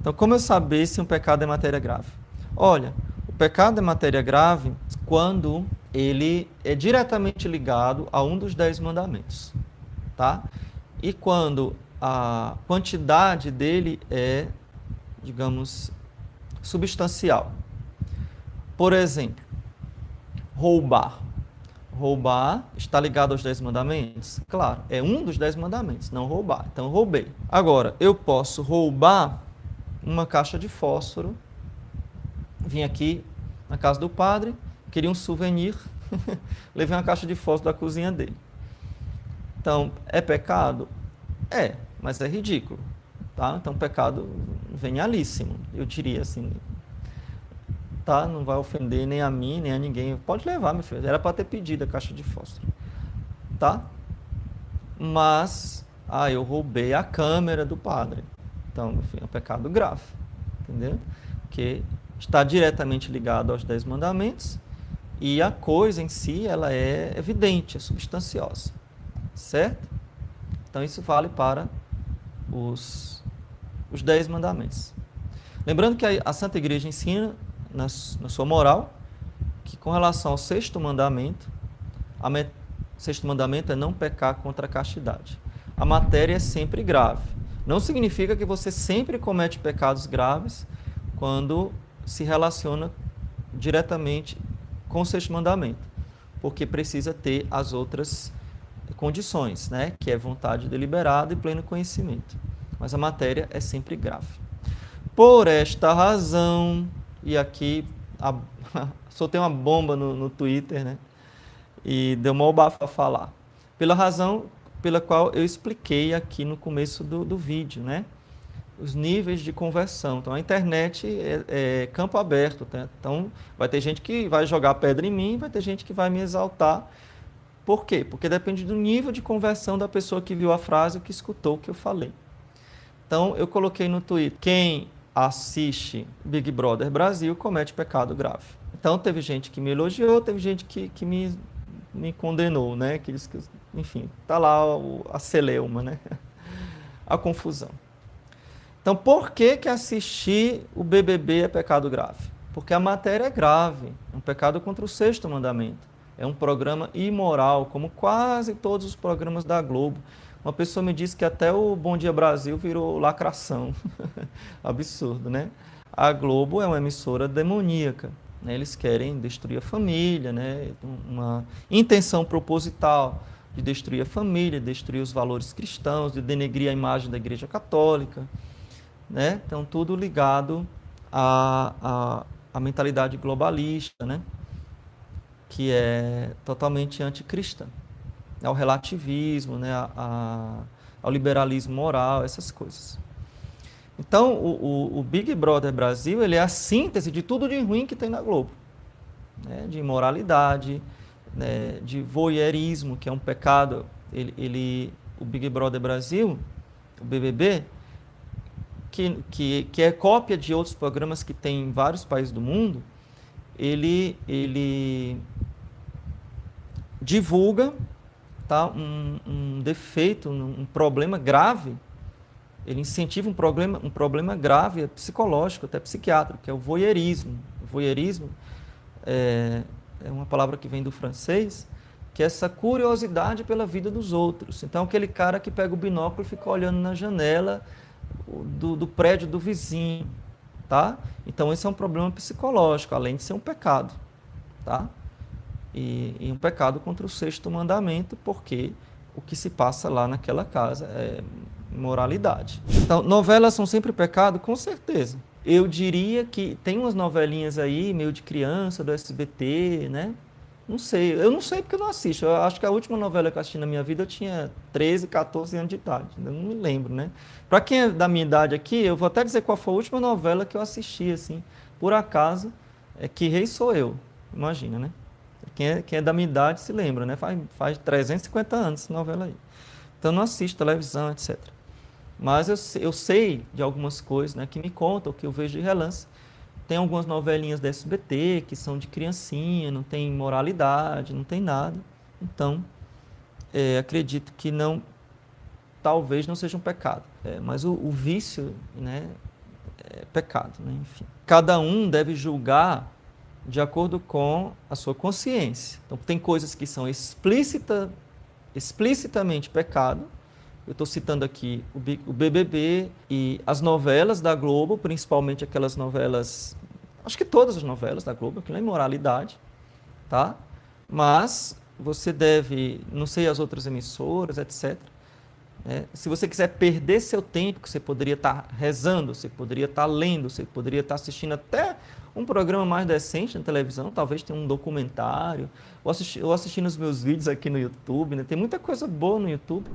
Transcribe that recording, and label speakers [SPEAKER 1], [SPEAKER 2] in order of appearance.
[SPEAKER 1] Então, como eu saber se um pecado é matéria grave? Olha, o pecado é matéria grave quando ele é diretamente ligado a um dos dez mandamentos, tá? E quando a quantidade dele é, digamos, substancial. Por exemplo, roubar. Roubar está ligado aos dez mandamentos? Claro, é um dos dez mandamentos, não roubar. Então, roubei. Agora, eu posso roubar uma caixa de fósforo. Vim aqui na casa do padre, queria um souvenir, levei uma caixa de fósforo da cozinha dele. Então, é pecado? É, mas é ridículo. Tá? Então, pecado venialíssimo, eu diria assim. Tá? Não vai ofender nem a mim, nem a ninguém. Pode levar, meu filho. Era para ter pedido a caixa de fósforo. Tá? Mas, ah, eu roubei a câmera do padre. Então, enfim, é um pecado grave, entendeu? Que está diretamente ligado aos dez mandamentos e a coisa em si, ela é evidente, é substanciosa, certo? Então, isso vale para os, os dez mandamentos. Lembrando que a, a Santa Igreja ensina, na, na, sua moral, que com relação ao sexto mandamento, o sexto mandamento é não pecar contra a castidade. A matéria é sempre grave. Não significa que você sempre comete pecados graves quando se relaciona diretamente com o sexto mandamento, porque precisa ter as outras condições, né? que é vontade deliberada e pleno conhecimento. Mas a matéria é sempre grave. Por esta razão, e aqui a, soltei uma bomba no, no Twitter, né? E deu uma bafo a falar. Pela razão pela qual eu expliquei aqui no começo do, do vídeo, né? Os níveis de conversão. Então, a internet é, é campo aberto. Tá? Então, vai ter gente que vai jogar pedra em mim, vai ter gente que vai me exaltar. Por quê? Porque depende do nível de conversão da pessoa que viu a frase que escutou o que eu falei. Então, eu coloquei no Twitter: quem assiste Big Brother Brasil comete pecado grave. Então, teve gente que me elogiou, teve gente que, que me, me condenou, né? Que disse que enfim, está lá a celeuma, né? a confusão. Então, por que, que assistir o BBB é pecado grave? Porque a matéria é grave, é um pecado contra o sexto mandamento. É um programa imoral, como quase todos os programas da Globo. Uma pessoa me disse que até o Bom Dia Brasil virou lacração. Absurdo, né? A Globo é uma emissora demoníaca. Né? Eles querem destruir a família, né? uma intenção proposital de destruir a família, destruir os valores cristãos, de denegrir a imagem da Igreja Católica. Né? Então, tudo ligado à, à, à mentalidade globalista, né? que é totalmente anticristã, ao relativismo, né? A, a, ao liberalismo moral, essas coisas. Então, o, o, o, Big Brother Brasil ele é a síntese de tudo de ruim que tem na Globo. Né? De imoralidade, né, de voyeurismo, que é um pecado, ele, ele, o Big Brother Brasil, o BBB, que, que, que é cópia de outros programas que tem em vários países do mundo, ele, ele divulga tá, um, um defeito, um, um problema grave, ele incentiva um problema, um problema grave, psicológico, até psiquiátrico, que é o voyeurismo. O voyeurismo é, é uma palavra que vem do francês, que é essa curiosidade pela vida dos outros. Então, aquele cara que pega o binóculo e fica olhando na janela do, do prédio do vizinho, tá? Então, esse é um problema psicológico, além de ser um pecado, tá? E, e um pecado contra o sexto mandamento, porque o que se passa lá naquela casa é moralidade. Então, novelas são sempre pecado? Com certeza. Eu diria que tem umas novelinhas aí, meio de criança, do SBT, né? Não sei, eu não sei porque eu não assisto. Eu acho que a última novela que eu assisti na minha vida eu tinha 13, 14 anos de idade. Eu não me lembro, né? Para quem é da minha idade aqui, eu vou até dizer qual foi a última novela que eu assisti, assim, por acaso, é Que Rei Sou Eu. Imagina, né? Quem é, quem é da minha idade se lembra, né? Faz, faz 350 anos essa novela aí. Então não assisto televisão, etc. Mas eu, eu sei de algumas coisas né, que me contam, que eu vejo de relance. Tem algumas novelinhas da SBT que são de criancinha, não tem moralidade, não tem nada. Então, é, acredito que não, talvez não seja um pecado. É, mas o, o, vício, né, é pecado, né? enfim. Cada um deve julgar de acordo com a sua consciência. Então, tem coisas que são explícita, explicitamente pecado. Eu estou citando aqui o BBB e as novelas da Globo, principalmente aquelas novelas, acho que todas as novelas da Globo, aquilo é imoralidade, tá? Mas você deve, não sei as outras emissoras, etc. É, se você quiser perder seu tempo, que você poderia estar tá rezando, você poderia estar tá lendo, você poderia estar tá assistindo até um programa mais decente na televisão, talvez tenha um documentário, ou, assisti, ou assistindo os meus vídeos aqui no YouTube, né? tem muita coisa boa no YouTube.